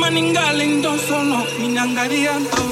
maningaling don solo, minangarian to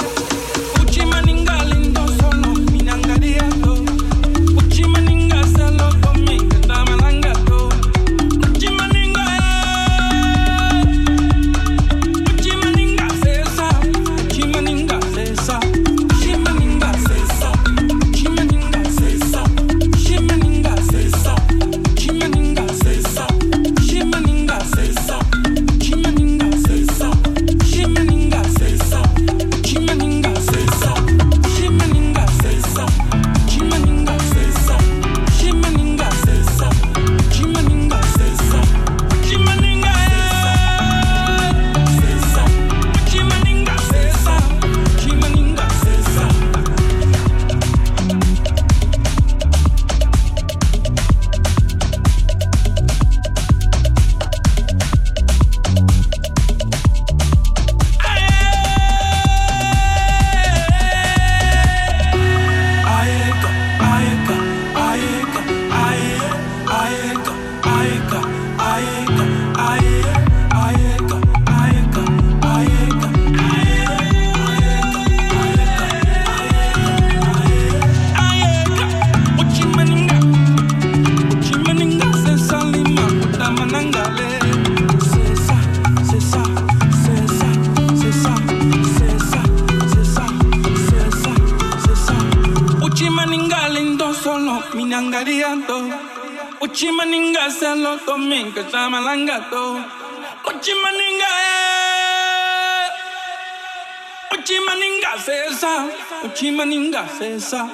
Esa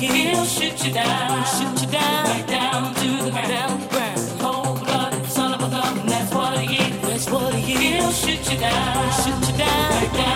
He'll shoot you down, shoot you down, right down to the ground. ground. Cold blooded son of a gun, that's what he is. That's what he. He'll shoot you down, shoot you down, right down.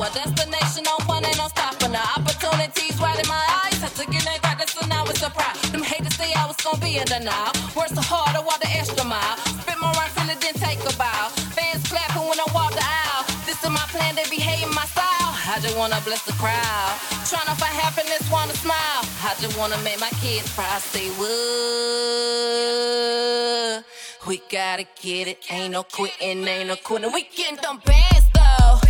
Well, destination on one ain't no stopping. The opportunities right in my eyes. Had to get it right, that's so now it's a pride. Them haters say I was gonna be in denial. Worse the harder, walk the extra mile. Spit more rhymes and it didn't take a bow. Fans clapping when I walk the aisle. This is my plan, they be hating my style. I just wanna bless the crowd. Trying to find happiness, wanna smile. I just wanna make my kids proud. Say, woo. We gotta get it, ain't no quitting, ain't no quitting. We getting them bands though.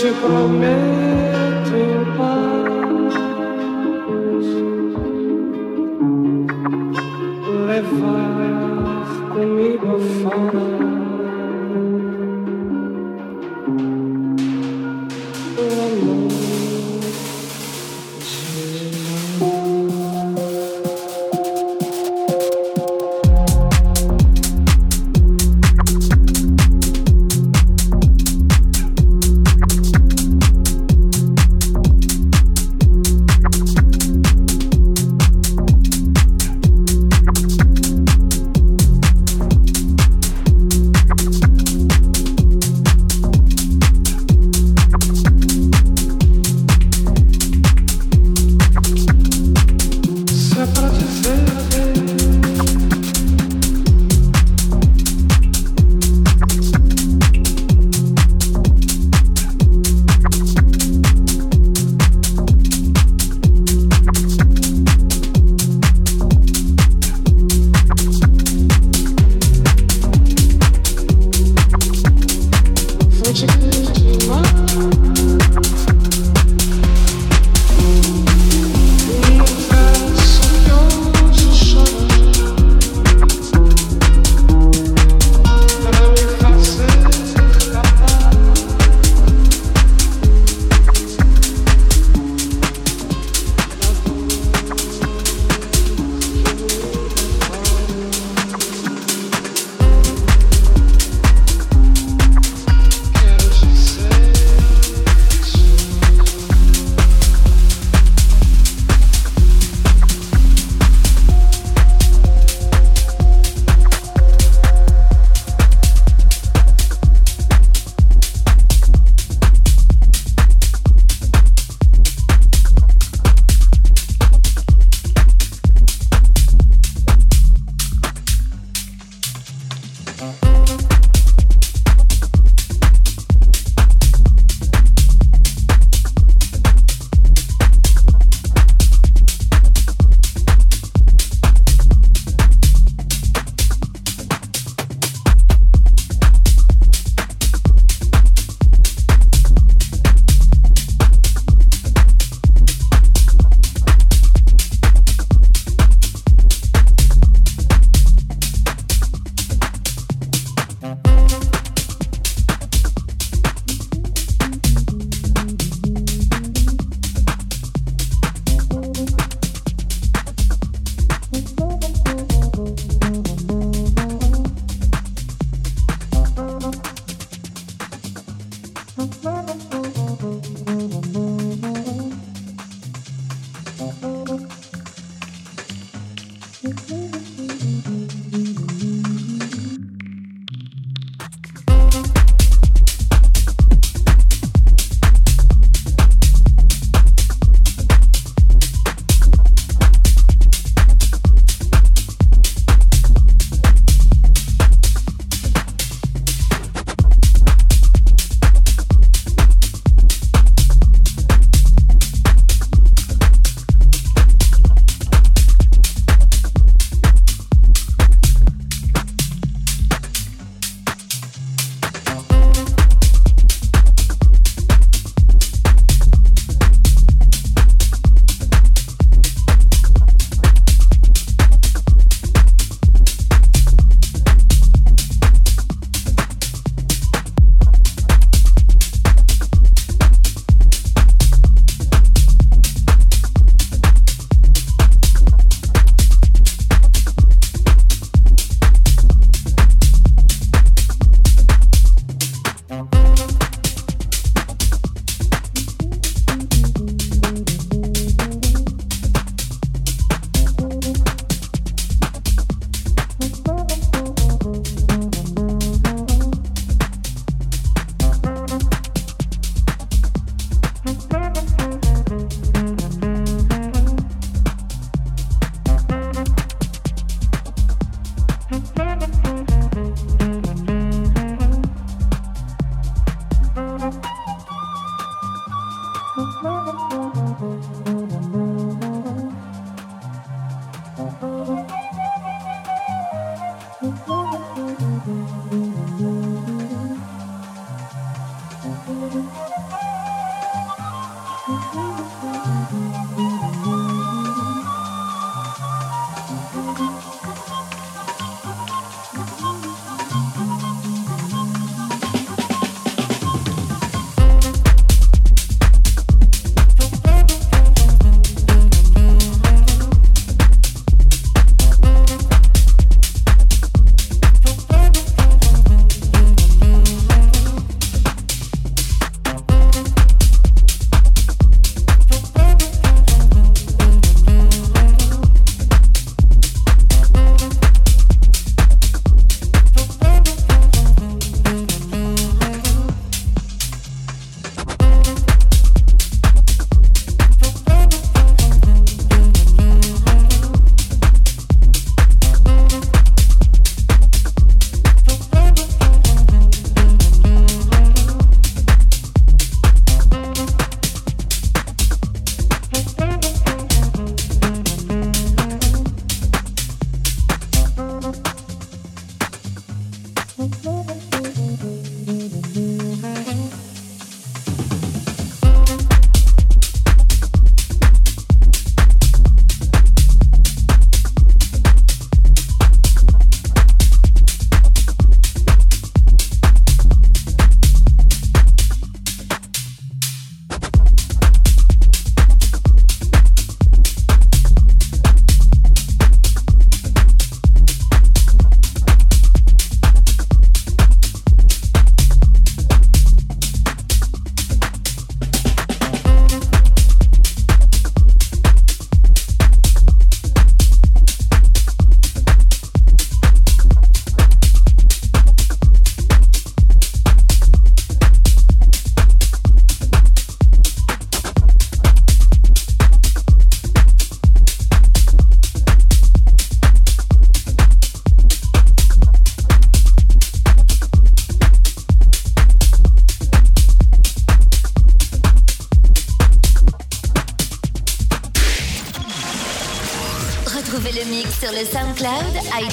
te prometo, Pai.